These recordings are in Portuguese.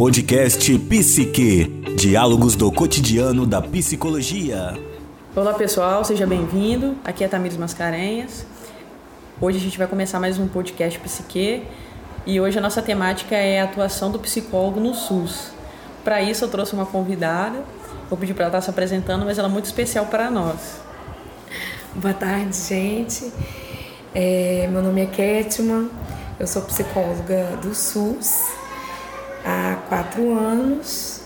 Podcast Psique. Diálogos do cotidiano da psicologia. Olá pessoal, seja bem-vindo. Aqui é Tamires Mascarenhas. Hoje a gente vai começar mais um podcast Psique e hoje a nossa temática é a atuação do psicólogo no SUS. Para isso eu trouxe uma convidada, vou pedir para ela estar se apresentando, mas ela é muito especial para nós. Boa tarde, gente. É, meu nome é Ketman, eu sou psicóloga do SUS há quatro anos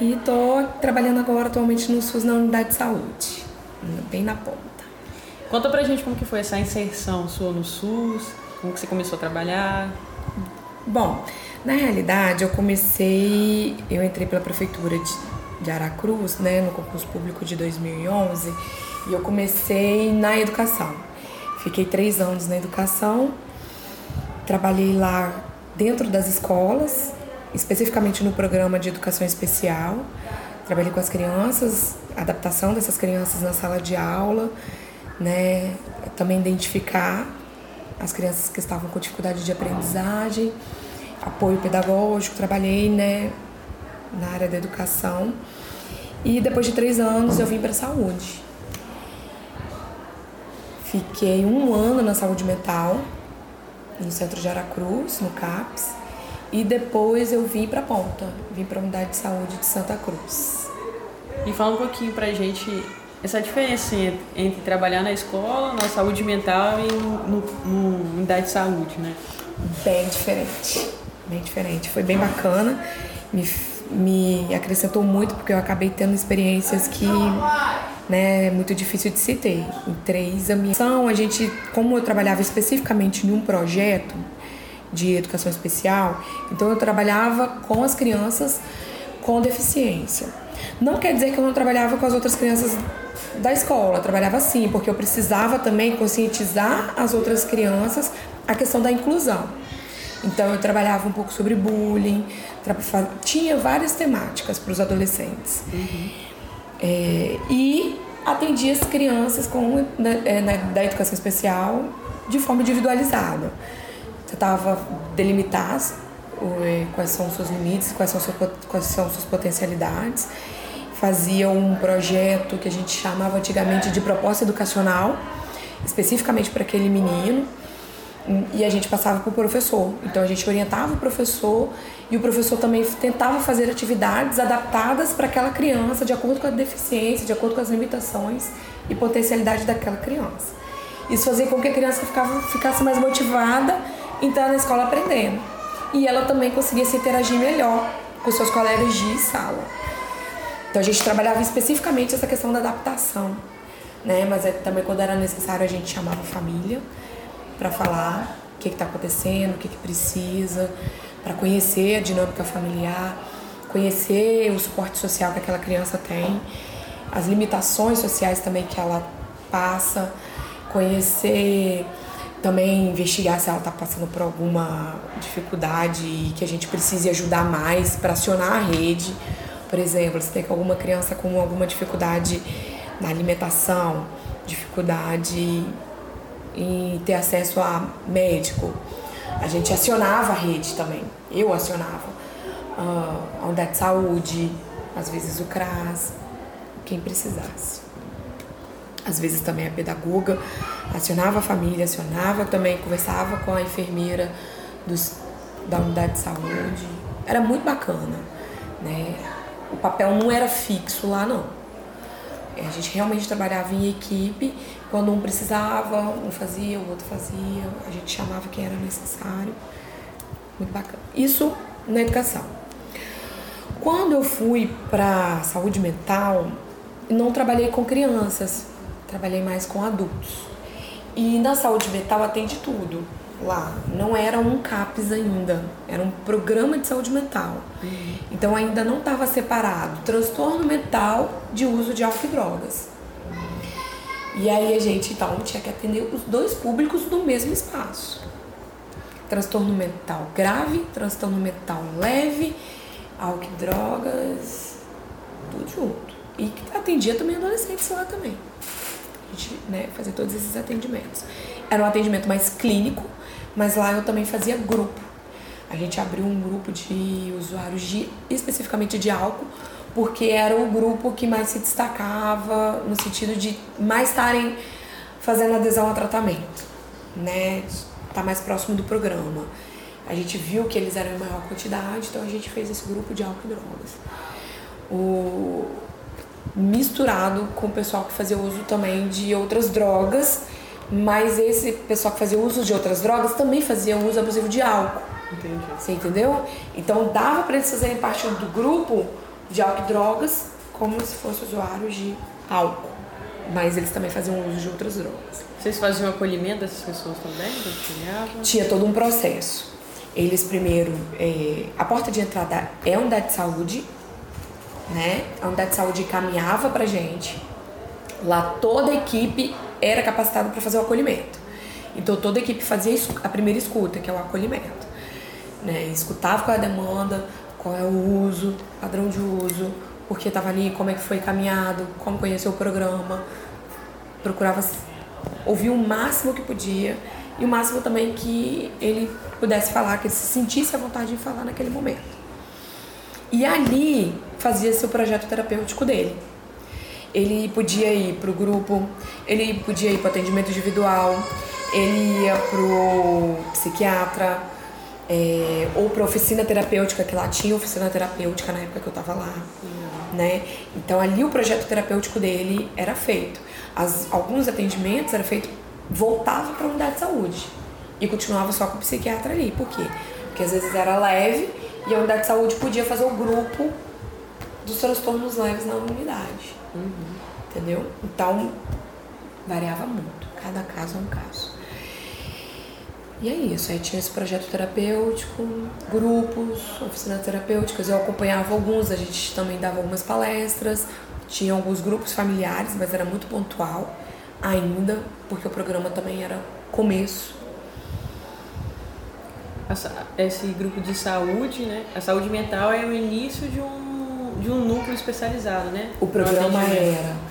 e estou trabalhando agora atualmente no SUS na unidade de saúde, bem na ponta. Conta pra gente como que foi essa inserção sua no SUS, como que você começou a trabalhar. Bom, na realidade eu comecei, eu entrei pela prefeitura de, de Aracruz, né, no concurso público de 2011 e eu comecei na educação. Fiquei três anos na educação, trabalhei lá dentro das escolas, especificamente no programa de educação especial. Trabalhei com as crianças, adaptação dessas crianças na sala de aula, né? Também identificar as crianças que estavam com dificuldade de aprendizagem, apoio pedagógico. Trabalhei, né, na área da educação. E depois de três anos eu vim para a saúde. Fiquei um ano na saúde mental, no centro de Aracruz, no CAPS, e depois eu vim para Ponta, vim para a unidade de saúde de Santa Cruz. E fala um pouquinho pra gente essa diferença entre trabalhar na escola, na saúde mental e no, no unidade de saúde, né? Bem diferente, bem diferente. Foi bem bacana, me, me acrescentou muito porque eu acabei tendo experiências que né, é muito difícil de se ter. Em três, a minha a gente, como eu trabalhava especificamente em um projeto de educação especial, então eu trabalhava com as crianças com deficiência. Não quer dizer que eu não trabalhava com as outras crianças da escola, eu trabalhava sim, porque eu precisava também conscientizar as outras crianças a questão da inclusão. Então eu trabalhava um pouco sobre bullying, tinha várias temáticas para os adolescentes. Uhum. É, e atendia as crianças com, é, na, da educação especial de forma individualizada. Tentava delimitar é, quais são os seus limites, quais são, quais são suas potencialidades. Fazia um projeto que a gente chamava antigamente de proposta educacional, especificamente para aquele menino e a gente passava para o professor. Então a gente orientava o professor e o professor também tentava fazer atividades adaptadas para aquela criança, de acordo com a deficiência, de acordo com as limitações e potencialidade daquela criança. Isso fazia com que a criança ficava, ficasse mais motivada em estar na escola aprendendo. E ela também conseguia se interagir melhor com seus colegas de sala. Então a gente trabalhava especificamente essa questão da adaptação, né? Mas é, também quando era necessário a gente chamava a família para falar o que está acontecendo, o que, que precisa, para conhecer a dinâmica familiar, conhecer o suporte social que aquela criança tem, as limitações sociais também que ela passa, conhecer também investigar se ela está passando por alguma dificuldade e que a gente precise ajudar mais para acionar a rede. Por exemplo, se tem alguma criança com alguma dificuldade na alimentação, dificuldade em ter acesso a médico. A gente acionava a rede também. Eu acionava a unidade de saúde, às vezes o CRAS, quem precisasse. Às vezes também a pedagoga acionava a família, acionava também, conversava com a enfermeira dos, da unidade de saúde. Era muito bacana, né? O papel não era fixo lá não. A gente realmente trabalhava em equipe quando um precisava, um fazia, o outro fazia, a gente chamava quem era necessário. Muito bacana. Isso na educação. Quando eu fui para saúde mental, não trabalhei com crianças, trabalhei mais com adultos. E na saúde mental atende tudo lá. Não era um CAPS ainda, era um programa de saúde mental. Uhum. Então ainda não estava separado transtorno mental de uso de álcool e drogas. E aí a gente então tinha que atender os dois públicos no mesmo espaço. Transtorno mental grave, transtorno mental leve, álcool e drogas, tudo junto. E atendia também adolescentes lá também. A gente né, fazia todos esses atendimentos. Era um atendimento mais clínico, mas lá eu também fazia grupo. A gente abriu um grupo de usuários de, especificamente de álcool, porque era o grupo que mais se destacava no sentido de mais estarem fazendo adesão ao tratamento, né? Tá mais próximo do programa. A gente viu que eles eram em maior quantidade, então a gente fez esse grupo de álcool e drogas. O misturado com o pessoal que fazia uso também de outras drogas, mas esse pessoal que fazia uso de outras drogas também fazia uso abusivo de álcool. Entendi. Você entendeu? Então dava para eles fazerem parte do grupo de álcool e drogas como se fossem usuários de álcool. Mas eles também faziam uso de outras drogas. Vocês faziam acolhimento dessas pessoas também? Tinha todo um processo. Eles primeiro, é, a porta de entrada é a unidade de saúde, né? A unidade de saúde caminhava pra gente. Lá toda a equipe era capacitada para fazer o acolhimento. Então toda a equipe fazia a primeira escuta, que é o acolhimento. Né? Escutava qual é a demanda, qual é o uso, padrão de uso, por que estava ali, como é que foi caminhado, como conheceu o programa. Procurava ouvir o máximo que podia e o máximo também que ele pudesse falar, que ele se sentisse a vontade de falar naquele momento. E ali fazia-se o projeto terapêutico dele. Ele podia ir para o grupo, ele podia ir para o atendimento individual, ele ia para o psiquiatra, é, ou para oficina terapêutica, que lá tinha oficina terapêutica na época que eu estava lá. Né? Então ali o projeto terapêutico dele era feito. As, alguns atendimentos era feito voltava para a unidade de saúde e continuava só com o psiquiatra ali. Por quê? Porque às vezes era leve e a unidade de saúde podia fazer o grupo dos transtornos leves na unidade. Uhum. Entendeu? Então variava muito. Cada caso é um caso. E é isso, aí tinha esse projeto terapêutico, grupos, oficinas terapêuticas, eu acompanhava alguns, a gente também dava algumas palestras, tinha alguns grupos familiares, mas era muito pontual ainda, porque o programa também era começo. Esse grupo de saúde, né? A saúde mental é o início de um, de um núcleo especializado, né? O programa era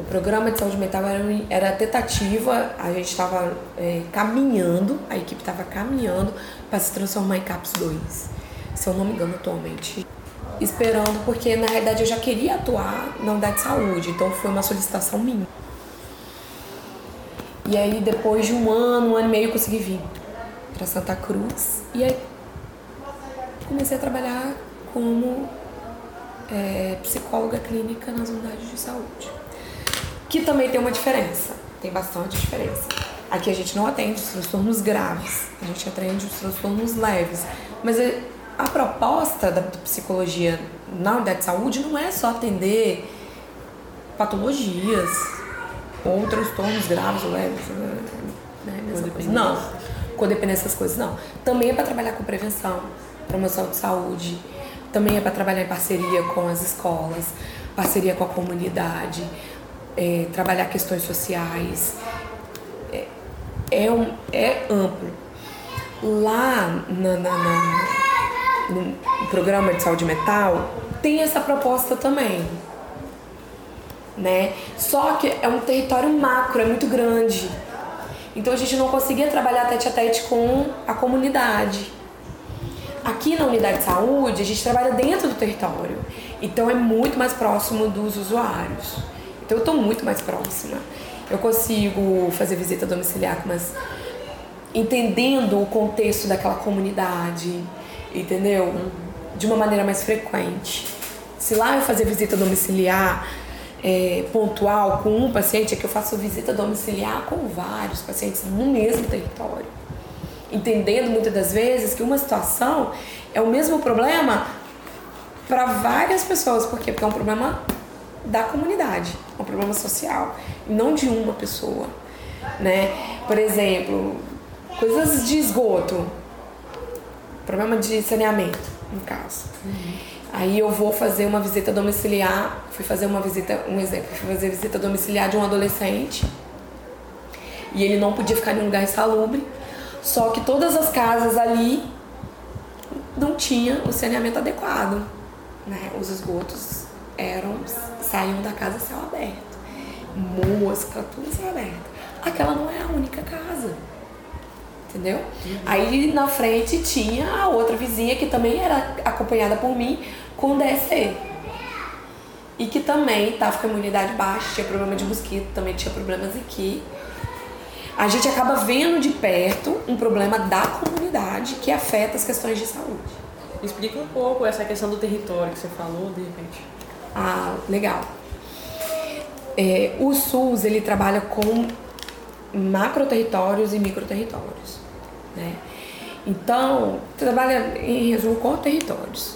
o programa de saúde mental era, era tentativa, a gente estava é, caminhando, a equipe estava caminhando para se transformar em CAPS 2, se eu não me engano atualmente. Esperando, porque na realidade eu já queria atuar na unidade de saúde, então foi uma solicitação minha. E aí depois de um ano, um ano e meio eu consegui vir para Santa Cruz e aí comecei a trabalhar como é, psicóloga clínica nas unidades de saúde que também tem uma diferença, tem bastante diferença. Aqui a gente não atende os transtornos graves, a gente atende os transtornos leves. Mas a proposta da psicologia na unidade de saúde não é só atender patologias ou transtornos graves ou leves, né? Não, codependência essas coisas, não. Também é para trabalhar com prevenção, promoção de saúde, também é para trabalhar em parceria com as escolas, parceria com a comunidade, é, trabalhar questões sociais. É, é, um, é amplo. Lá na, na, na, no programa de saúde mental tem essa proposta também. Né? Só que é um território macro, é muito grande. Então a gente não conseguia trabalhar tete a tete com a comunidade. Aqui na unidade de saúde, a gente trabalha dentro do território. Então é muito mais próximo dos usuários. Então eu estou muito mais próxima. Eu consigo fazer visita domiciliar, mas entendendo o contexto daquela comunidade, entendeu? De uma maneira mais frequente. Se lá eu fazer visita domiciliar é, pontual com um paciente, é que eu faço visita domiciliar com vários pacientes no mesmo território. Entendendo muitas das vezes que uma situação é o mesmo problema para várias pessoas. Por quê? Porque é um problema da comunidade, um problema social, e não de uma pessoa, né? Por exemplo, coisas de esgoto, problema de saneamento, no caso. Uhum. Aí eu vou fazer uma visita domiciliar, fui fazer uma visita, um exemplo, fui fazer visita domiciliar de um adolescente e ele não podia ficar em um lugar insalubre, só que todas as casas ali não tinha o saneamento adequado, né? Os esgotos eram saíam da casa céu aberto. Mosca, tudo céu aberto. Aquela não é a única casa. Entendeu? Uhum. Aí na frente tinha a outra vizinha que também era acompanhada por mim com DST. E que também estava com a imunidade baixa, tinha problema de mosquito, também tinha problemas aqui. A gente acaba vendo de perto um problema da comunidade que afeta as questões de saúde. Explica um pouco essa questão do território que você falou, de repente. Ah, legal. É, o SUS ele trabalha com macro territórios e micro territórios, né? Então trabalha em resumo com territórios.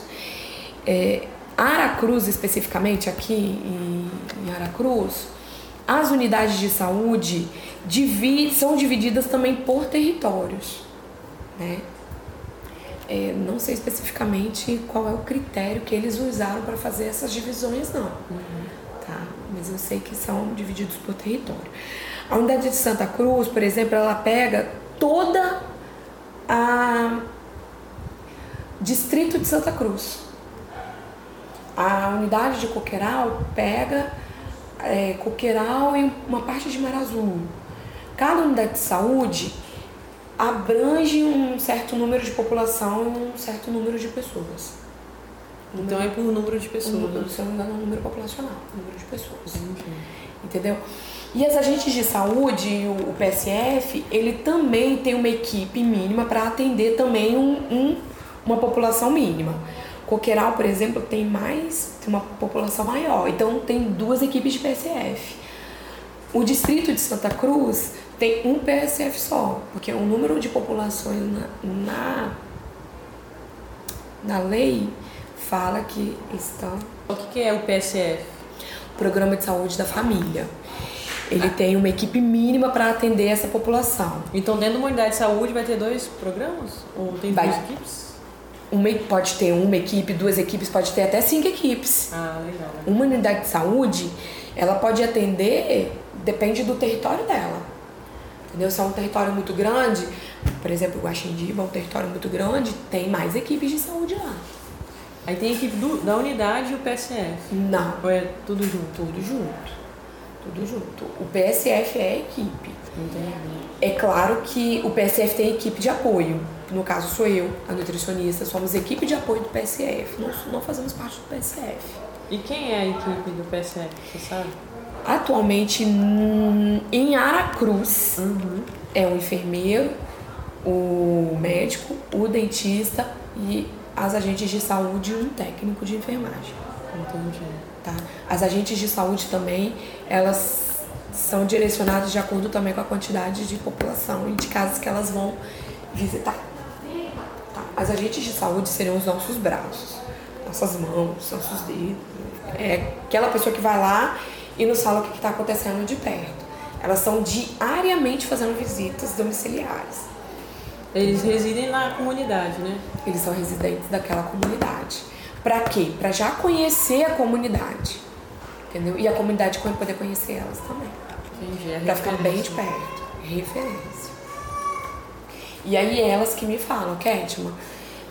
É, Aracruz especificamente aqui em, em Aracruz, as unidades de saúde divide, são divididas também por territórios, né? É, não sei especificamente qual é o critério que eles usaram para fazer essas divisões, não. Uhum. Tá? Mas eu sei que são divididos por território. A unidade de Santa Cruz, por exemplo, ela pega toda a distrito de Santa Cruz. A unidade de Coqueiral pega é, Coqueiral e uma parte de Mar Azul. Cada unidade de saúde abrange um certo número de população e um certo número de pessoas. Então é por número de pessoas. Um, se eu não me engano, é um número populacional, número de pessoas. Entendeu? E as agentes de saúde, o PSF, ele também tem uma equipe mínima para atender também um, um, uma população mínima. Coqueiral, por exemplo, tem mais, tem uma população maior, então tem duas equipes de PSF. O distrito de Santa Cruz tem um PSF só, porque o número de populações na, na, na lei fala que estão. O que, que é o PSF? Programa de Saúde da Família. Ele tem uma equipe mínima para atender essa população. Então, dentro de uma unidade de saúde vai ter dois programas? Ou tem vai. duas equipes? Uma, pode ter uma equipe, duas equipes, pode ter até cinco equipes. Ah, legal. Uma unidade de saúde, ela pode atender, depende do território dela. Entendeu? Se é um território muito grande, por exemplo, o Guaxindiba é um território muito grande, tem mais equipes de saúde lá. Aí tem a equipe do, da unidade e o PSF? Não. Ou é tudo junto? Tudo junto. Tudo junto. O PSF é a equipe. Entendi. É claro que o PSF tem equipe de apoio. No caso sou eu, a nutricionista, somos equipe de apoio do PSF. Nós não fazemos parte do PSF. E quem é a equipe do PSF, você sabe? Atualmente hum, em Aracruz uhum. é o enfermeiro, o médico, o dentista e as agentes de saúde e um técnico de enfermagem. Entendi. Tá? As agentes de saúde também, elas são direcionadas de acordo também com a quantidade de população e de casas que elas vão visitar. Tá? As agentes de saúde seriam os nossos braços, nossas mãos, nossos dedos. É aquela pessoa que vai lá e nos fala o que está acontecendo de perto. Elas estão diariamente fazendo visitas domiciliares. Eles residem na comunidade, né? Eles são residentes daquela comunidade. Para quê? Para já conhecer a comunidade. Entendeu? E a comunidade poder conhecer elas também. Entendi. É para ficar bem de perto. Referência. E aí elas que me falam, Kétima,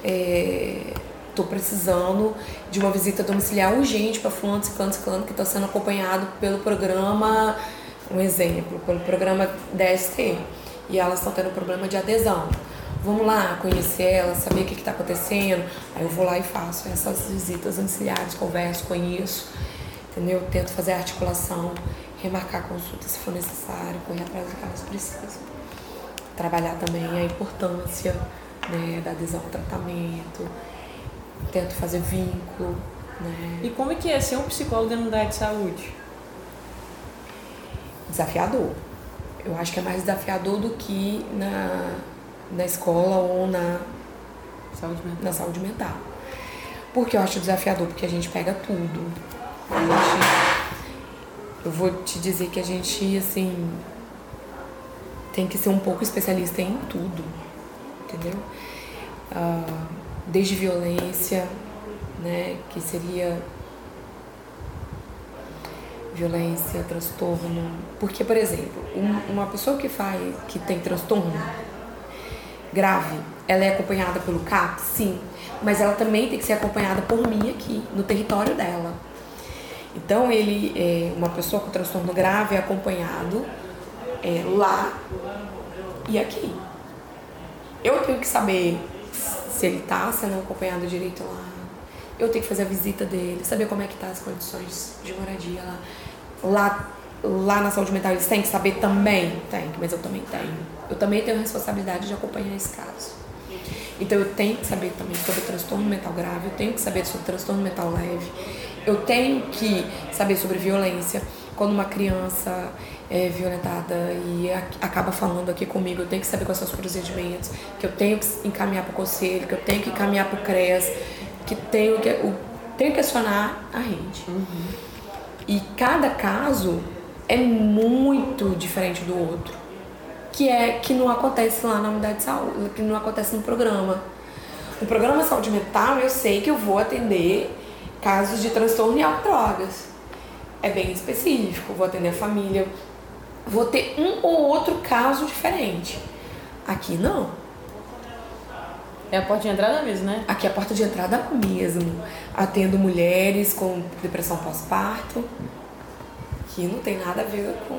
é, tô precisando de uma visita domiciliar urgente para fulano, ciclano, ciclano, que está sendo acompanhado pelo programa, um exemplo, pelo programa DST. E elas estão tendo problema de adesão. Vamos lá conhecer elas, saber o que está acontecendo. Aí eu vou lá e faço essas visitas domiciliares, converso, conheço, entendeu? Tento fazer a articulação, remarcar a consulta se for necessário, correr atrás do que elas precisam. Trabalhar também a importância né, da adesão ao tratamento, tento fazer vínculo. Né? E como é que é ser um psicólogo dentro da área de saúde? Desafiador. Eu acho que é mais desafiador do que na, na escola ou na saúde mental. Na saúde mental. Porque eu acho desafiador, porque a gente pega tudo. A gente, eu vou te dizer que a gente, assim, tem que ser um pouco especialista em tudo, entendeu? Uh, desde violência, né, que seria violência, transtorno. Porque, por exemplo, um, uma pessoa que faz, que tem transtorno grave, ela é acompanhada pelo CAP, sim, mas ela também tem que ser acompanhada por mim aqui, no território dela. Então, ele, é, uma pessoa com transtorno grave é acompanhado é, lá e aqui. Eu tenho que saber se ele está sendo acompanhado direito lá. Eu tenho que fazer a visita dele, saber como é que tá as condições de moradia lá. Lá, lá na saúde mental eles têm que saber também? Tem, mas eu também tenho. Eu também tenho a responsabilidade de acompanhar esse caso. Então eu tenho que saber também sobre transtorno mental grave, eu tenho que saber sobre transtorno mental leve, eu tenho que saber sobre violência. Quando uma criança é violentada e acaba falando aqui comigo, eu tenho que saber quais são os procedimentos, que eu tenho que encaminhar para o conselho, que eu tenho que encaminhar para o CREAS, que tenho que, eu tenho que acionar a rede. Uhum. E cada caso é muito diferente do outro que é que não acontece lá na unidade de saúde, que não acontece no programa. No programa Saúde Mental, eu sei que eu vou atender casos de transtorno e drogas. É bem específico, vou atender a família, vou ter um ou outro caso diferente. Aqui não. É a porta de entrada mesmo, né? Aqui é a porta de entrada mesmo. Atendo mulheres com depressão pós-parto, que não tem nada a ver com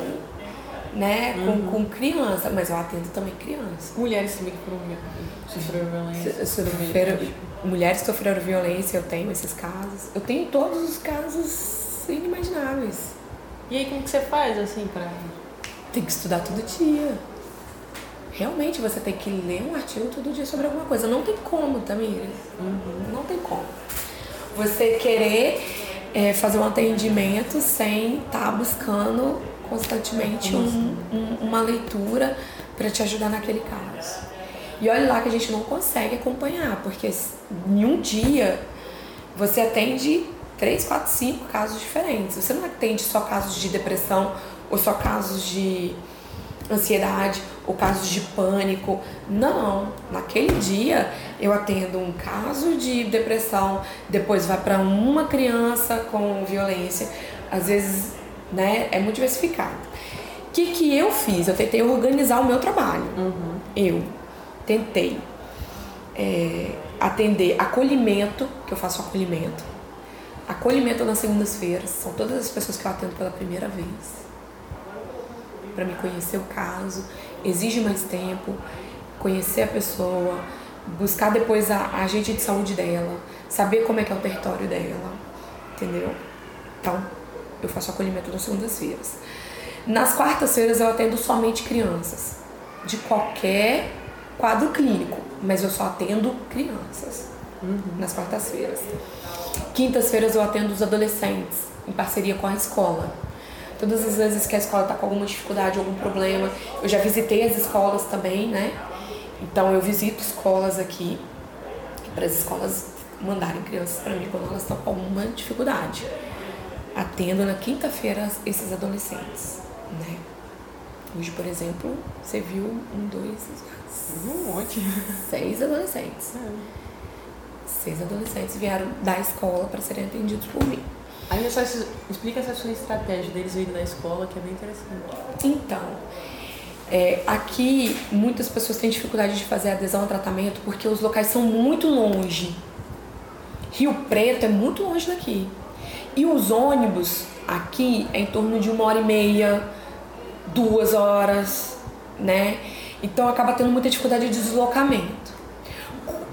né, uhum. com, com criança, mas eu atendo também criança. Mulheres também que sofreram violência. Sofreram, mulheres que sofreram violência, eu tenho esses casos. Eu tenho todos os casos inimagináveis. E aí como que você faz assim pra. Tem que estudar todo dia. Realmente você tem que ler um artigo todo dia sobre alguma coisa. Não tem como, Tamires. Uhum. Não tem como. Você querer é, fazer um atendimento sem estar tá buscando constantemente um, um, uma leitura para te ajudar naquele caso. E olha lá que a gente não consegue acompanhar, porque em um dia você atende três, quatro, cinco casos diferentes. Você não atende só casos de depressão ou só casos de ansiedade ou casos de pânico. Não, naquele dia eu atendo um caso de depressão, depois vai para uma criança com violência, às vezes né? É muito diversificado. O que, que eu fiz? Eu tentei organizar o meu trabalho. Uhum. Eu tentei é, atender acolhimento, que eu faço acolhimento. Acolhimento nas segundas-feiras. São todas as pessoas que eu atendo pela primeira vez. Para me conhecer o caso. Exige mais tempo. Conhecer a pessoa. Buscar depois a, a agente de saúde dela. Saber como é que é o território dela. Entendeu? Então, eu faço acolhimento nas segundas-feiras. Nas quartas-feiras eu atendo somente crianças, de qualquer quadro clínico, mas eu só atendo crianças uhum. nas quartas-feiras. Quintas-feiras eu atendo os adolescentes, em parceria com a escola. Todas as vezes que a escola está com alguma dificuldade, algum problema, eu já visitei as escolas também, né? Então eu visito escolas aqui, para as escolas mandarem crianças para mim quando elas estão com alguma dificuldade atendo na quinta-feira esses adolescentes, né? Hoje, por exemplo, você viu um, dois, um monte. Seis adolescentes. É. Seis adolescentes vieram da escola para serem atendidos por mim. Aí só explica essa sua estratégia deles vindo da escola, que é bem interessante. Então, é, aqui muitas pessoas têm dificuldade de fazer adesão ao tratamento porque os locais são muito longe. Rio Preto é muito longe daqui. E os ônibus aqui é em torno de uma hora e meia, duas horas, né? Então acaba tendo muita dificuldade de deslocamento.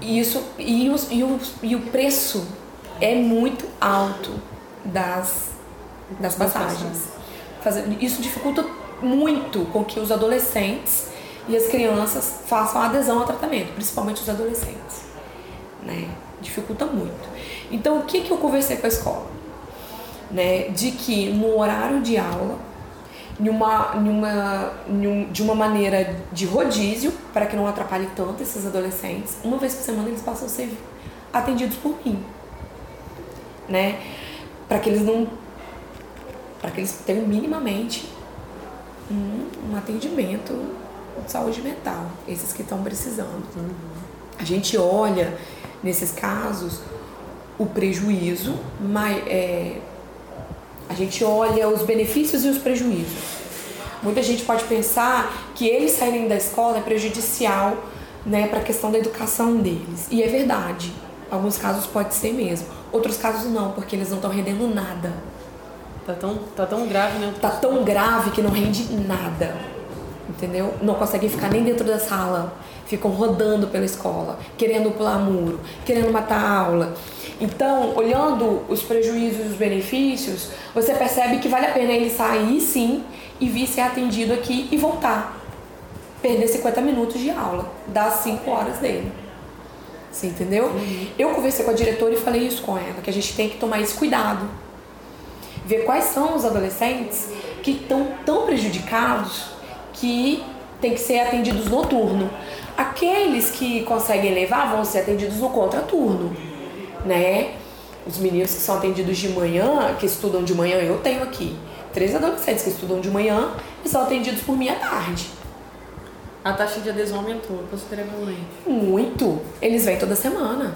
Isso, e, os, e, os, e o preço é muito alto das, das passagens. Isso dificulta muito com que os adolescentes e as crianças façam adesão ao tratamento, principalmente os adolescentes. Né? Dificulta muito. Então, o que, que eu conversei com a escola? né, de que no horário de aula, numa, numa, de uma maneira de rodízio, para que não atrapalhe tanto esses adolescentes, uma vez por semana eles possam ser atendidos por mim, né, para que eles não, para que eles tenham minimamente um, um atendimento de saúde mental, esses que estão precisando. Uhum. A gente olha nesses casos o prejuízo, mas, é, a gente olha os benefícios e os prejuízos. Muita gente pode pensar que eles saírem da escola é prejudicial né, para a questão da educação deles. E é verdade. Alguns casos pode ser mesmo. Outros casos não, porque eles não estão rendendo nada. Tá tão, tá tão grave, né? Tá tão grave que não rende nada. entendeu? Não conseguem ficar nem dentro da sala, ficam rodando pela escola, querendo pular muro, querendo matar a aula. Então, olhando os prejuízos e os benefícios, você percebe que vale a pena ele sair sim e vir ser atendido aqui e voltar. Perder 50 minutos de aula, das 5 horas dele. Você entendeu? Uhum. Eu conversei com a diretora e falei isso com ela, que a gente tem que tomar esse cuidado. Ver quais são os adolescentes que estão tão prejudicados que tem que ser atendidos noturno. Aqueles que conseguem levar vão ser atendidos no contraturno, né? Os meninos que são atendidos de manhã, que estudam de manhã, eu tenho aqui três adolescentes que estudam de manhã e são atendidos por mim à tarde. A taxa de adesão aumentou consideravelmente. Muito. Eles vêm toda semana.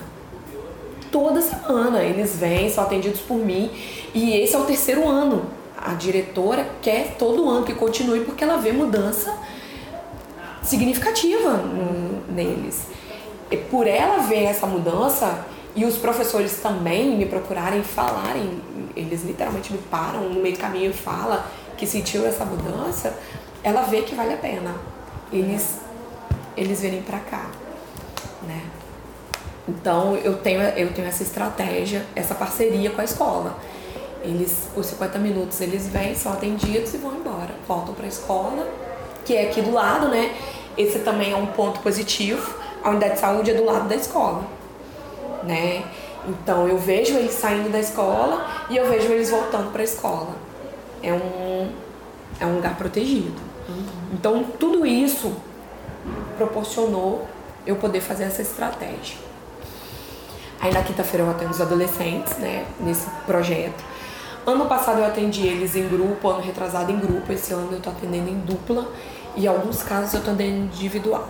Toda semana eles vêm, são atendidos por mim. E esse é o terceiro ano. A diretora quer todo ano que continue porque ela vê mudança significativa neles. E por ela ver essa mudança e os professores também me procurarem falarem, eles literalmente me param no meio do caminho e falam que sentiu essa mudança, ela vê que vale a pena eles eles virem para cá, né? Então eu tenho eu tenho essa estratégia, essa parceria com a escola. Eles por 50 minutos eles vêm, são atendidos e vão embora, voltam para a escola, que é aqui do lado, né? Esse também é um ponto positivo. A unidade de saúde é do lado da escola, né? Então eu vejo eles saindo da escola e eu vejo eles voltando para a escola. É um é um lugar protegido. Então tudo isso proporcionou eu poder fazer essa estratégia. Aí na quinta-feira eu atendo os adolescentes, né, nesse projeto. Ano passado eu atendi eles em grupo, ano retrasado em grupo, esse ano eu tô atendendo em dupla e alguns casos eu tô atendendo individual.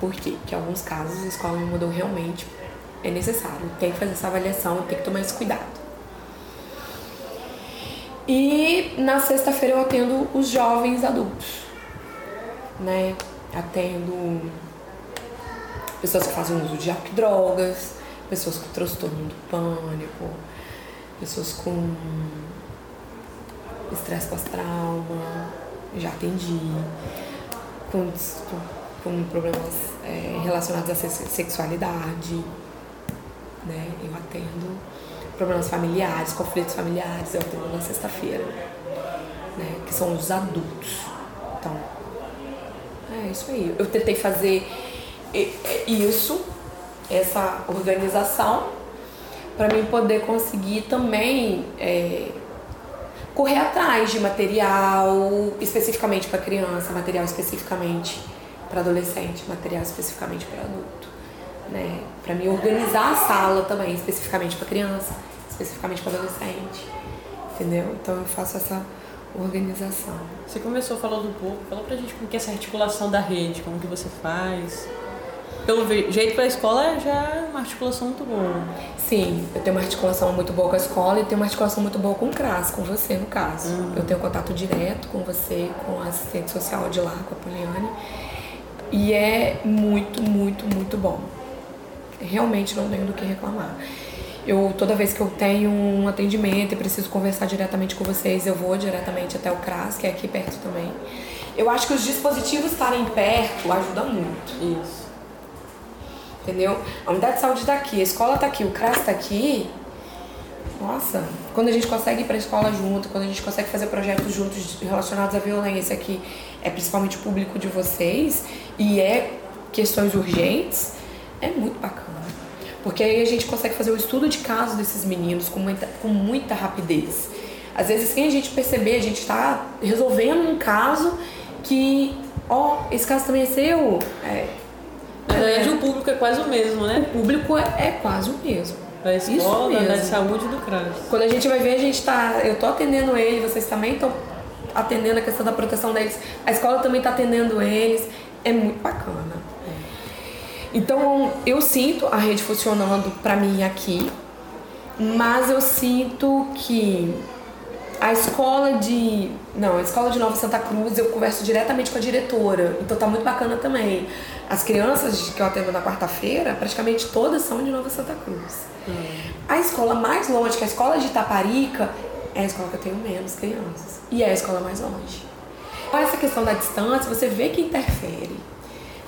Por quê? Porque alguns casos a escola me mudou realmente, é necessário, tem que fazer essa avaliação, tem que tomar esse cuidado. E na sexta-feira eu atendo os jovens adultos, né? Atendo pessoas que fazem uso de drogas, pessoas com transtorno do pânico, pessoas com estresse pós-trauma, já atendi, com, com, com problemas é, relacionados à sexualidade, né? Eu atendo problemas familiares, conflitos familiares, eu atendo na sexta-feira, né? Que são os adultos. Então, é isso aí. Eu tentei fazer isso, essa organização, para mim poder conseguir também é, correr atrás de material especificamente para criança, material especificamente para adolescente, material especificamente para adulto né? Para me organizar a sala também, especificamente para criança, especificamente para adolescente, entendeu? Então eu faço essa organização. Você começou falando um pouco, fala pra gente como que é essa articulação da rede, como que você faz. Pelo jeito para a escola já é uma articulação muito boa. Sim, eu tenho uma articulação muito boa com a escola e tenho uma articulação muito boa com o CRAS, com você no caso. Uhum. Eu tenho contato direto com você, com a assistente social de lá, com a Poliane. E é muito, muito, muito bom realmente não tenho do que reclamar. Eu, toda vez que eu tenho um atendimento e preciso conversar diretamente com vocês, eu vou diretamente até o CRAS, que é aqui perto também. Eu acho que os dispositivos estarem perto ajuda muito. Isso. Entendeu? A unidade de saúde está aqui, a escola está aqui, o CRAS está aqui. Nossa, quando a gente consegue ir para a escola junto, quando a gente consegue fazer projetos juntos relacionados à violência, que é principalmente o público de vocês, e é questões urgentes, é muito bacana. Porque aí a gente consegue fazer o estudo de caso desses meninos com muita, com muita rapidez. Às vezes, sem a gente perceber, a gente está resolvendo um caso que, ó, esse caso também é seu. É, Na verdade, é, o público é quase o mesmo, né? O público é, é quase o mesmo. Da escola, da saúde do CRAS. Quando a gente vai ver, a gente tá. Eu tô atendendo ele, vocês também estão atendendo a questão da proteção deles. A escola também está atendendo eles. É muito bacana. Então eu sinto a rede funcionando para mim aqui, mas eu sinto que a escola de. Não, a escola de Nova Santa Cruz eu converso diretamente com a diretora, então tá muito bacana também. As crianças que eu atendo na quarta-feira, praticamente todas são de Nova Santa Cruz. Hum. A escola mais longe, que é a escola de Itaparica, é a escola que eu tenho menos crianças. E é a escola mais longe. Essa questão da distância, você vê que interfere.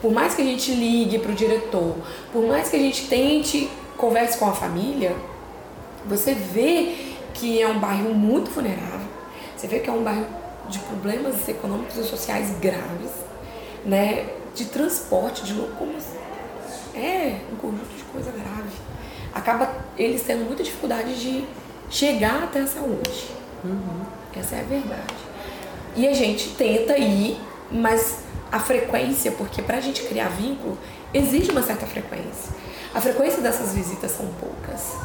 Por mais que a gente ligue para o diretor, por mais que a gente tente converse com a família, você vê que é um bairro muito vulnerável. Você vê que é um bairro de problemas econômicos e sociais graves, né? De transporte, de locomoção. É um conjunto de coisa grave. Acaba eles tendo muita dificuldade de chegar até a saúde. Uhum. Essa é a verdade. E a gente tenta ir, mas a frequência, porque para a gente criar vínculo, exige uma certa frequência. A frequência dessas visitas são poucas,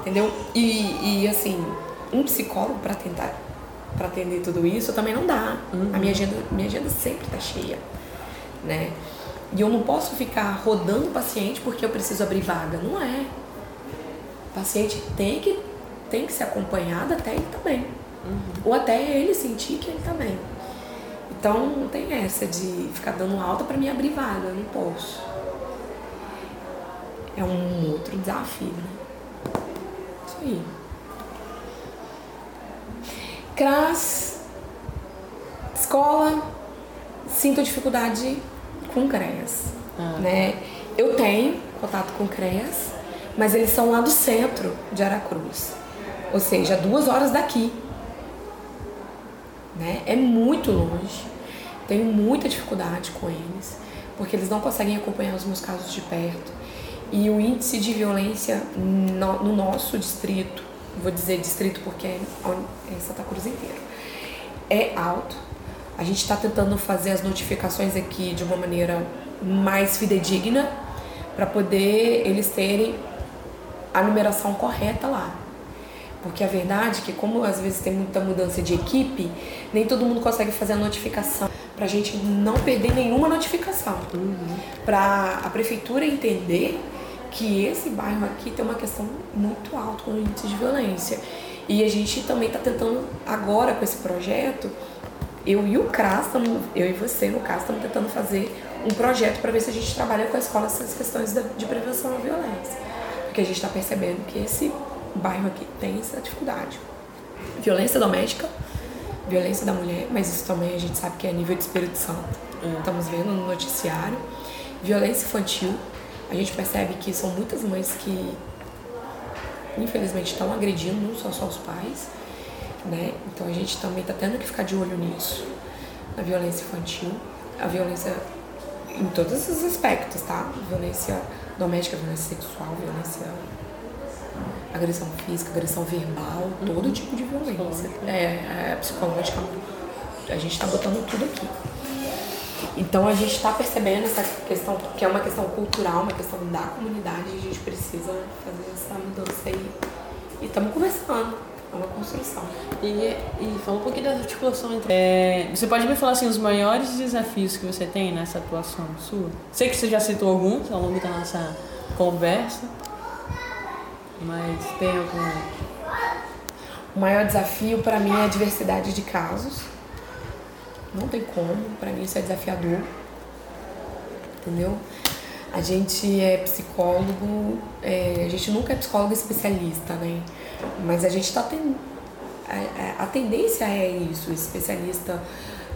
entendeu? E, e assim, um psicólogo para tentar para atender tudo isso também não dá. Uhum. A minha agenda, minha agenda sempre está cheia, né? E eu não posso ficar rodando o paciente porque eu preciso abrir vaga. Não é. O paciente tem que, tem que ser acompanhado até ele também. Uhum. Ou até ele sentir que ele também. Então não tem essa de ficar dando alta para me abrir vaga. Eu não posso. É um outro desafio, né? Isso aí. CRAS, escola, sinto dificuldade com CREAS. Ah. Né? Eu tenho contato com CREAS, mas eles são lá do centro de Aracruz. Ou seja, duas horas daqui. Né? É muito longe. Tenho muita dificuldade com eles, porque eles não conseguem acompanhar os meus casos de perto. E o índice de violência no, no nosso distrito vou dizer distrito porque é, é Santa Cruz inteiro, é alto. A gente está tentando fazer as notificações aqui de uma maneira mais fidedigna para poder eles terem a numeração correta lá. Porque a verdade é que, como às vezes tem muita mudança de equipe, nem todo mundo consegue fazer a notificação. Para a gente não perder nenhuma notificação. Uhum. Para a prefeitura entender que esse bairro aqui tem uma questão muito alta com o índice de violência. E a gente também está tentando, agora com esse projeto, eu e o CRAS, eu e você, no caso, estamos tentando fazer um projeto para ver se a gente trabalha com a escola essas questões de prevenção à violência. Porque a gente está percebendo que esse bairro aqui tem essa dificuldade. Violência doméstica, violência da mulher, mas isso também a gente sabe que é nível de Espírito Santo. É. Estamos vendo no noticiário. Violência infantil, a gente percebe que são muitas mães que infelizmente estão agredindo não só, só os pais, né? Então a gente também está tendo que ficar de olho nisso, na violência infantil, a violência em todos os aspectos, tá? Violência doméstica, violência sexual, violência agressão física, agressão verbal, uhum. todo tipo de violência. É, é psicológica, a gente está botando tudo aqui. Então a gente está percebendo essa questão, que é uma questão cultural, uma questão da comunidade, e a gente precisa fazer essa mudança aí. E estamos conversando, é uma construção. E, e fala um pouquinho da articulação entre. É, você pode me falar assim, os maiores desafios que você tem nessa atuação sua? Sei que você já citou alguns ao longo da nossa conversa, mas tem algum. O maior desafio para mim é a diversidade de casos não tem como, para mim isso é desafiador. Entendeu? A gente é psicólogo, é, a gente nunca é psicólogo especialista, né? Mas a gente tá tendo. A, a, tendência é isso, especialista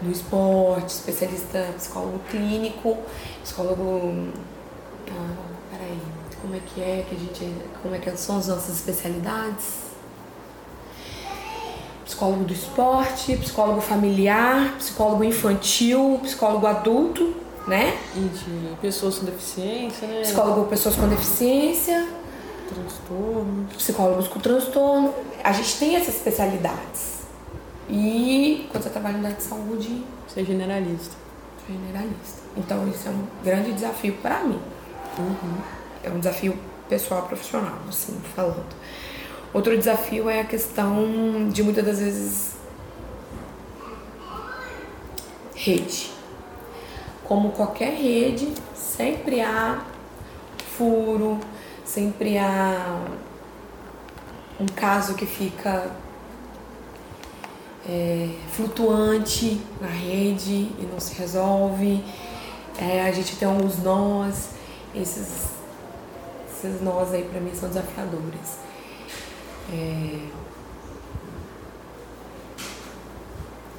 no esporte, especialista psicólogo clínico, psicólogo. Ah, peraí, como é que é que a gente. Como é que são as nossas especialidades? psicólogo do esporte, psicólogo familiar, psicólogo infantil, psicólogo adulto, né? E de pessoas com deficiência, né? Psicólogo pessoas com deficiência. Transtorno. Psicólogos com transtorno. A gente tem essas especialidades. E quando você trabalha na área de saúde. Você é generalista. Generalista. Então isso é um grande desafio para mim. Uhum. É um desafio pessoal profissional, assim, falando. Outro desafio é a questão de muitas das vezes rede. Como qualquer rede, sempre há furo, sempre há um caso que fica é, flutuante na rede e não se resolve. É, a gente tem alguns nós, esses, esses nós aí para mim são desafiadores. É...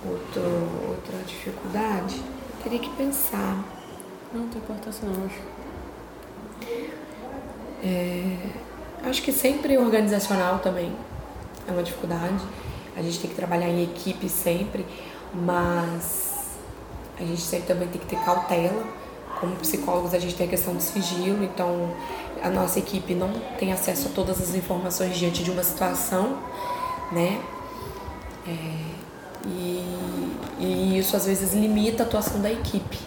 Outro, outra dificuldade, teria que pensar. Não, tem importância não, acho. É, acho que sempre organizacional também é uma dificuldade. A gente tem que trabalhar em equipe sempre, mas a gente sempre também tem que ter cautela. Como psicólogos, a gente tem a questão do sigilo, então a nossa equipe não tem acesso a todas as informações diante de uma situação, né? É, e, e isso às vezes limita a atuação da equipe.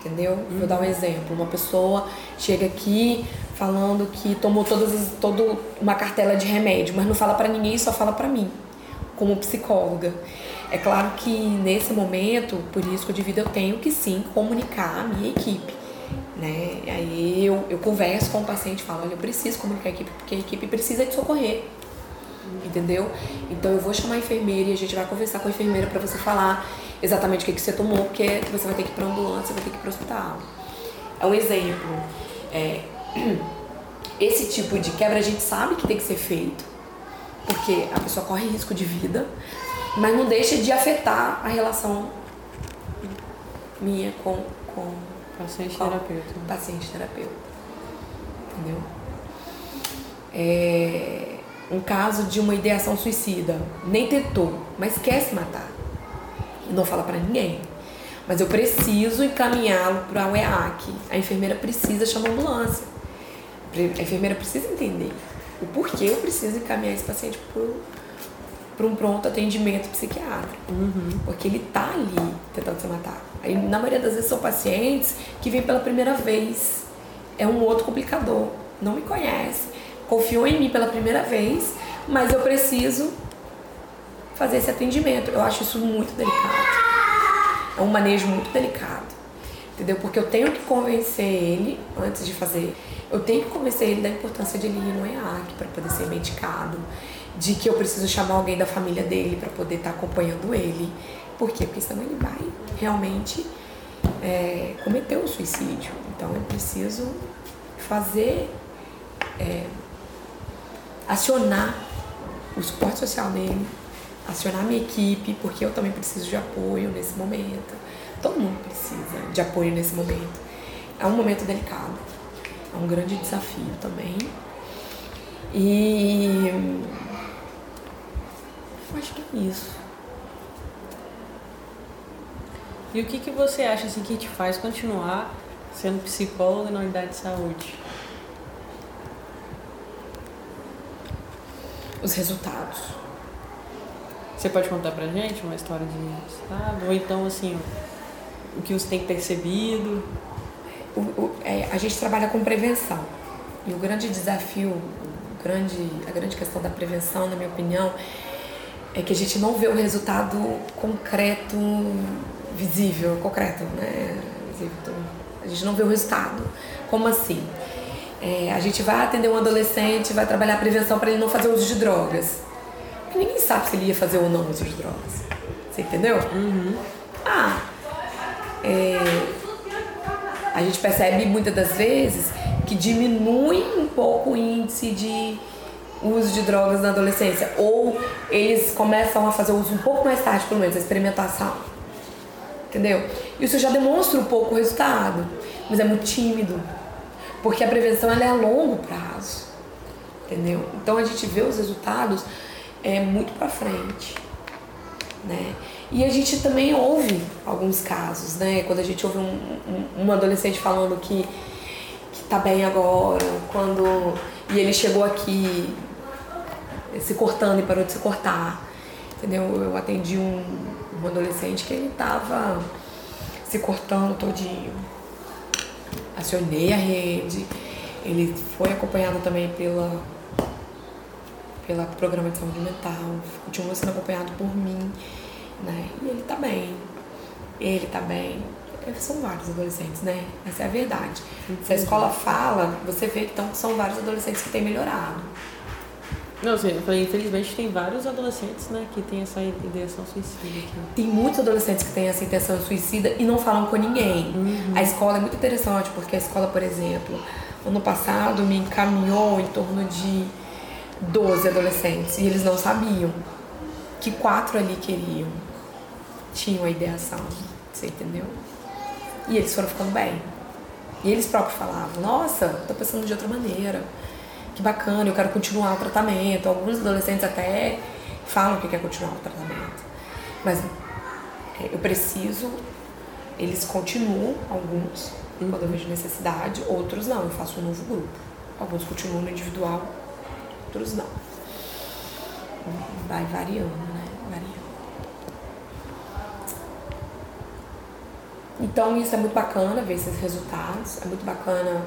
Entendeu? Uhum. Vou dar um exemplo. Uma pessoa chega aqui falando que tomou todas as, todo uma cartela de remédio, mas não fala para ninguém, só fala para mim, como psicóloga. É claro que nesse momento, por risco de vida, eu tenho que sim comunicar a minha equipe. Né? Aí eu, eu converso com o paciente e falo, olha, eu preciso comunicar a equipe, porque a equipe precisa te socorrer entendeu? Então eu vou chamar a enfermeira e a gente vai conversar com a enfermeira para você falar exatamente o que, que você tomou, porque você vai ter que ir para ambulância, vai ter que ir para o hospital. É um exemplo. É, esse tipo de quebra a gente sabe que tem que ser feito, porque a pessoa corre risco de vida, mas não deixa de afetar a relação minha com, com paciente terapeuta. Paciente terapeuta. Entendeu? É, um caso de uma ideação suicida, nem tentou, mas quer se matar. Não fala para ninguém. Mas eu preciso encaminhá-lo para o EAC. A enfermeira precisa chamar a ambulância. A enfermeira precisa entender o porquê eu preciso encaminhar esse paciente para um pronto atendimento psiquiátrico. Uhum. Porque ele tá ali tentando se matar. Aí, na maioria das vezes, são pacientes que vêm pela primeira vez. É um outro complicador. Não me conhece confiou em mim pela primeira vez, mas eu preciso fazer esse atendimento. Eu acho isso muito delicado. É um manejo muito delicado. Entendeu? Porque eu tenho que convencer ele antes de fazer. Eu tenho que convencer ele da importância de ele ir no EAC para poder ser medicado, de que eu preciso chamar alguém da família dele para poder estar tá acompanhando ele. Por quê? Porque senão ele vai realmente é, cometer o um suicídio. Então eu preciso fazer é, acionar o suporte social dele, acionar a minha equipe, porque eu também preciso de apoio nesse momento. Todo mundo precisa de apoio nesse momento. É um momento delicado, é um grande desafio também. E acho que isso. E o que, que você acha assim, que te faz continuar sendo psicóloga na unidade de saúde? os resultados. Você pode contar pra gente uma história de estado? Ou então, assim, o que você tem percebido? O, o, é, a gente trabalha com prevenção. E o grande desafio, o grande, a grande questão da prevenção, na minha opinião, é que a gente não vê o resultado concreto, visível, concreto, né? Visível, a gente não vê o resultado. Como assim? É, a gente vai atender um adolescente, vai trabalhar a prevenção para ele não fazer uso de drogas. Porque ninguém sabe se ele ia fazer ou não uso de drogas. Você entendeu? Uhum. Ah, é, a gente percebe muitas das vezes que diminui um pouco o índice de uso de drogas na adolescência. Ou eles começam a fazer uso um pouco mais tarde, pelo menos, a experimentação. Entendeu? Isso já demonstra um pouco o resultado, mas é muito tímido. Porque a prevenção ela é a longo prazo, entendeu? Então a gente vê os resultados é, muito para frente, né? E a gente também ouve alguns casos, né? Quando a gente ouve um, um, um adolescente falando que, que tá bem agora, quando... E ele chegou aqui se cortando e parou de se cortar, entendeu? Eu atendi um, um adolescente que ele tava se cortando todinho acionei a rede. Ele foi acompanhado também pela pela programa de saúde mental, continua sendo acompanhado por mim, né? E ele tá bem. Ele tá bem. São vários adolescentes, né? Essa é a verdade. Se a escola fala, você vê que então, são vários adolescentes que têm melhorado. Não, assim, infelizmente tem vários adolescentes, né, que têm essa ideação suicida. Aqui. Tem muitos adolescentes que têm essa intenção suicida e não falam com ninguém. Uhum. A escola é muito interessante, porque a escola, por exemplo, ano passado me encaminhou em torno de 12 adolescentes e eles não sabiam que quatro ali queriam tinham a ideação, você entendeu? E eles foram ficando bem. E eles próprios falavam, nossa, tô pensando de outra maneira. Que bacana, eu quero continuar o tratamento. Alguns adolescentes até falam que quer continuar o tratamento. Mas é, eu preciso, eles continuam, alguns, uhum. quando eu vejo necessidade, outros não, eu faço um novo grupo. Alguns continuam no individual, outros não. Vai variando, né? Variando. Então isso é muito bacana ver esses resultados, é muito bacana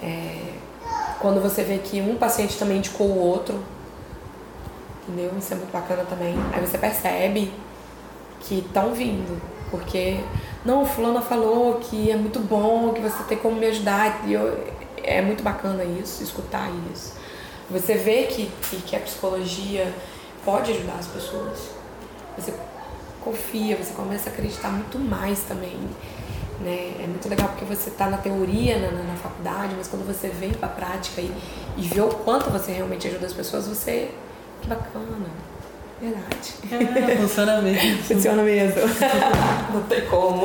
é, quando você vê que um paciente também indicou o outro, entendeu? Isso é muito bacana também. Aí você percebe que estão vindo, porque não, fulana falou que é muito bom, que você tem como me ajudar, e eu, é muito bacana isso, escutar isso. Você vê que, que, que a psicologia pode ajudar as pessoas. Você confia, você começa a acreditar muito mais também. Né? É muito legal porque você está na teoria na, na, faculdade, mas quando você vem para a prática e, e vê o quanto você realmente ajuda as pessoas, você. Que bacana. Verdade. É, funciona mesmo. funciona mesmo. Não tem como.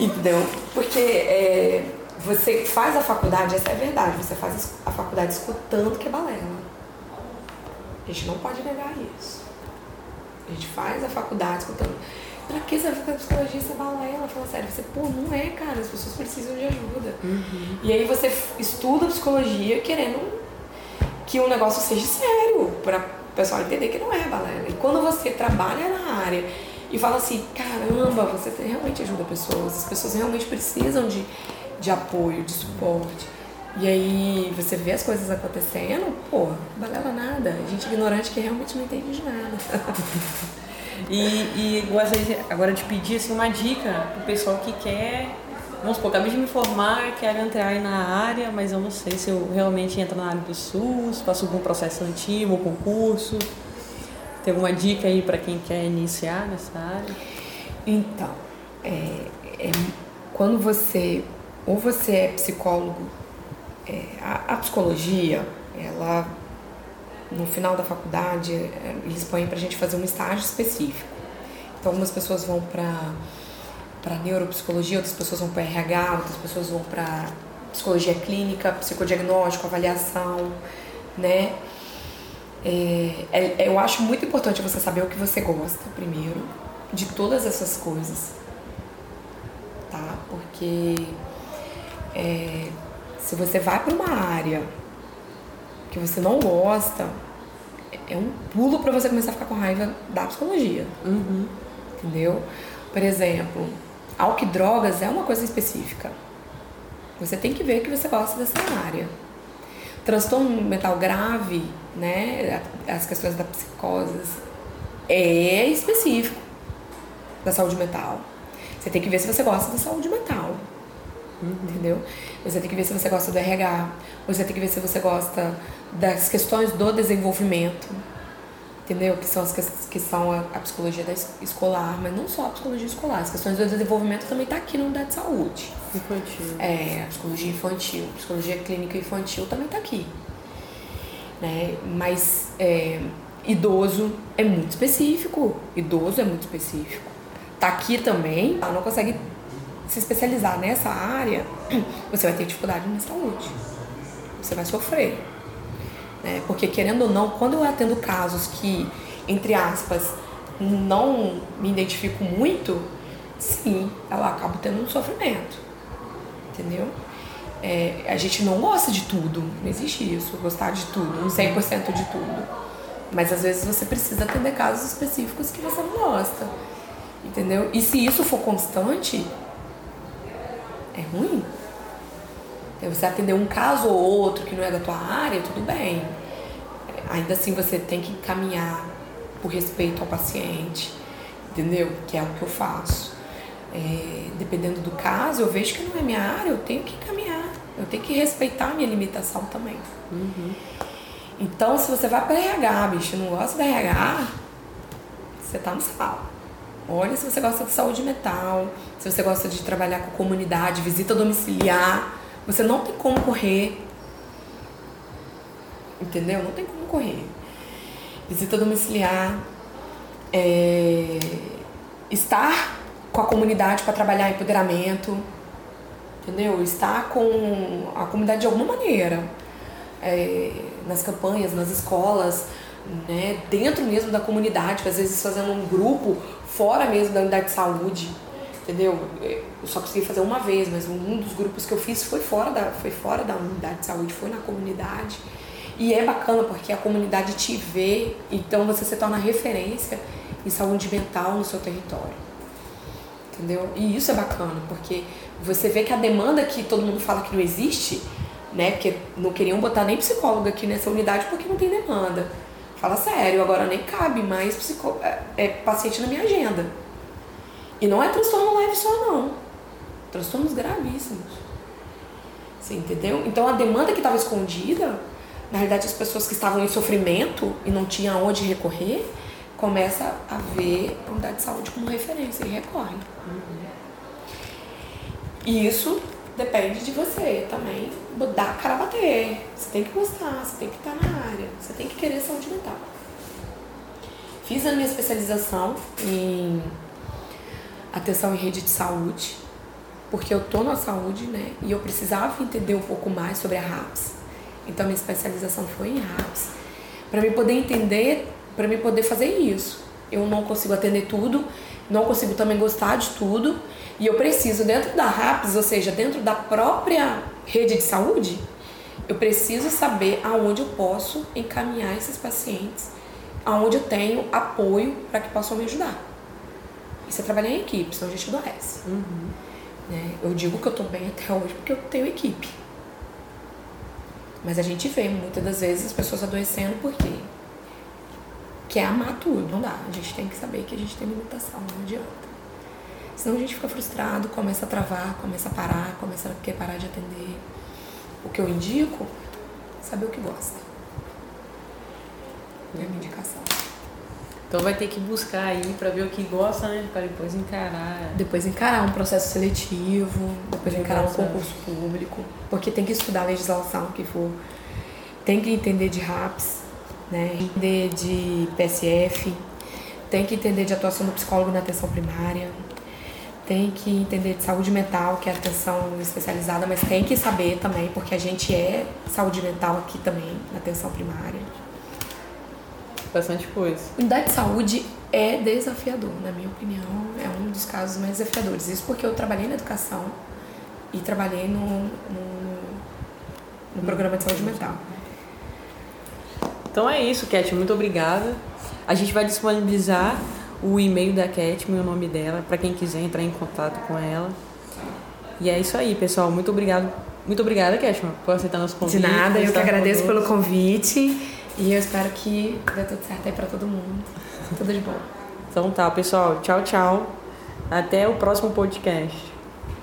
Entendeu? Porque é, você faz a faculdade, essa é a verdade, você faz a faculdade escutando que é balela. A gente não pode negar isso. A gente faz a faculdade escutando. Pra que você vai fazer psicologia é balela? Fala sério, você, pô, não é, cara, as pessoas precisam de ajuda. Uhum. E aí você estuda psicologia querendo que o negócio seja sério, para o pessoal entender que não é balela. E quando você trabalha na área e fala assim, caramba, você realmente ajuda pessoas, as pessoas realmente precisam de, de apoio, de suporte. E aí você vê as coisas acontecendo, pô, balela nada. Gente ignorante que realmente não entende de nada. e, e gostaria agora de pedir assim, uma dica pro pessoal que quer. Vamos supor, acabei de me formar, quero entrar aí na área, mas eu não sei se eu realmente entro na área do SUS, faço algum processo antigo, concurso. Tem alguma dica aí para quem quer iniciar nessa área? Então, é, é, quando você, ou você é psicólogo é, a, a, psicologia, ela no final da faculdade, é, eles põem para a gente fazer um estágio específico. Então, algumas pessoas vão para para neuropsicologia, outras pessoas vão para RH, outras pessoas vão para psicologia clínica, psicodiagnóstico, avaliação, né? É, é, eu acho muito importante você saber o que você gosta primeiro de todas essas coisas, tá? Porque é, se você vai para uma área que você não gosta, é um pulo para você começar a ficar com raiva da psicologia. Uhum. Entendeu? Por exemplo, álcool e drogas é uma coisa específica. Você tem que ver que você gosta dessa área. Transtorno mental grave, né, as questões da psicose, é específico da saúde mental. Você tem que ver se você gosta da saúde mental. Uhum. Entendeu? Você tem que ver se você gosta do RH, você tem que ver se você gosta das questões do desenvolvimento, entendeu? Que são as que, que são a, a, psicologia da escolar, mas não só a psicologia escolar, as questões do desenvolvimento também está aqui no unidade de saúde. Infantil. É, a psicologia infantil, a psicologia clínica infantil também está aqui. Né? Mas é, idoso é muito específico, idoso é muito específico. Tá aqui também, tá? não consegue se especializar nessa área, você vai ter dificuldade na saúde. Você vai sofrer. Né? Porque, querendo ou não, quando eu atendo casos que, entre aspas, não me identifico muito, sim, ela acaba tendo um sofrimento. Entendeu? É, a gente não gosta de tudo, não existe isso, gostar de tudo, 100% de tudo. Mas às vezes você precisa atender casos específicos que você não gosta. Entendeu? E se isso for constante, é ruim. Você atender um caso ou outro que não é da tua área, tudo bem. Ainda assim você tem que caminhar por respeito ao paciente, entendeu? Que é o que eu faço. É, dependendo do caso, eu vejo que não é minha área, eu tenho que caminhar. Eu tenho que respeitar a minha limitação também. Uhum. Então, se você vai para RH, bicho, não gosta da RH, você tá no sal. Olha se você gosta de saúde mental, se você gosta de trabalhar com comunidade, visita domiciliar. Você não tem como correr. Entendeu? Não tem como correr. Visita domiciliar. é, estar com a comunidade para trabalhar empoderamento, entendeu? Estar com a comunidade de alguma maneira, é, nas campanhas, nas escolas, né, dentro mesmo da comunidade, às vezes fazendo um grupo fora mesmo da unidade de saúde, entendeu? Eu só consegui fazer uma vez, mas um dos grupos que eu fiz foi fora da, foi fora da unidade de saúde, foi na comunidade. E é bacana porque a comunidade te vê, então você se torna referência em saúde mental no seu território. Entendeu? E isso é bacana, porque você vê que a demanda que todo mundo fala que não existe, né? Porque não queriam botar nem psicólogo aqui nessa unidade porque não tem demanda. Fala sério, agora nem cabe mais psicó é, é paciente na minha agenda. E não é transtorno leve só, não. Transtornos gravíssimos. Você entendeu? Então a demanda que estava escondida, na realidade as pessoas que estavam em sofrimento e não tinham aonde recorrer, começa a ver a unidade de saúde como referência e recorre. Uhum. E isso depende de você também dar a cara bater. Você tem que gostar, você tem que estar na área, você tem que querer saúde mental. Fiz a minha especialização em atenção em rede de saúde, porque eu tô na saúde, né? E eu precisava entender um pouco mais sobre a RAPS. Então minha especialização foi em RAPS, para me poder entender, para me poder fazer isso. Eu não consigo atender tudo, não consigo também gostar de tudo, e eu preciso dentro da RAPS, ou seja, dentro da própria rede de saúde, eu preciso saber aonde eu posso encaminhar esses pacientes, aonde eu tenho apoio para que possam me ajudar. Isso é trabalhar em equipe, senão a gente adoece. Uhum. Né? Eu digo que eu estou bem até hoje porque eu tenho equipe. Mas a gente vê muitas das vezes as pessoas adoecendo porque quer amar tudo, não dá. A gente tem que saber que a gente tem limitação, não adianta. Senão a gente fica frustrado, começa a travar, começa a parar, começa a querer parar de atender. O que eu indico, saber o que gosta. É a minha indicação. Então vai ter que buscar aí para ver o que gosta, né? Para depois encarar. Depois encarar um processo seletivo, depois encarar um concurso público, porque tem que estudar a legislação que for. Tem que entender de RAPS, né? Entender de PSF, tem que entender de atuação do psicólogo na atenção primária, tem que entender de saúde mental, que é atenção especializada, mas tem que saber também, porque a gente é saúde mental aqui também, na atenção primária. Bastante coisa. Unidade de saúde é desafiador, na minha opinião, é um dos casos mais desafiadores. Isso porque eu trabalhei na educação e trabalhei no, no, no programa de saúde mental. Então é isso, Cat, muito obrigada. A gente vai disponibilizar o e-mail da Cat, o nome dela, para quem quiser entrar em contato com ela. E é isso aí, pessoal. Muito obrigado. Muito obrigada, Catman, por aceitar nosso convite. De nada, eu que agradeço pelo convite e eu espero que dê tudo certo aí para todo mundo. Tudo de bom. Então tá, pessoal. Tchau, tchau. Até o próximo podcast.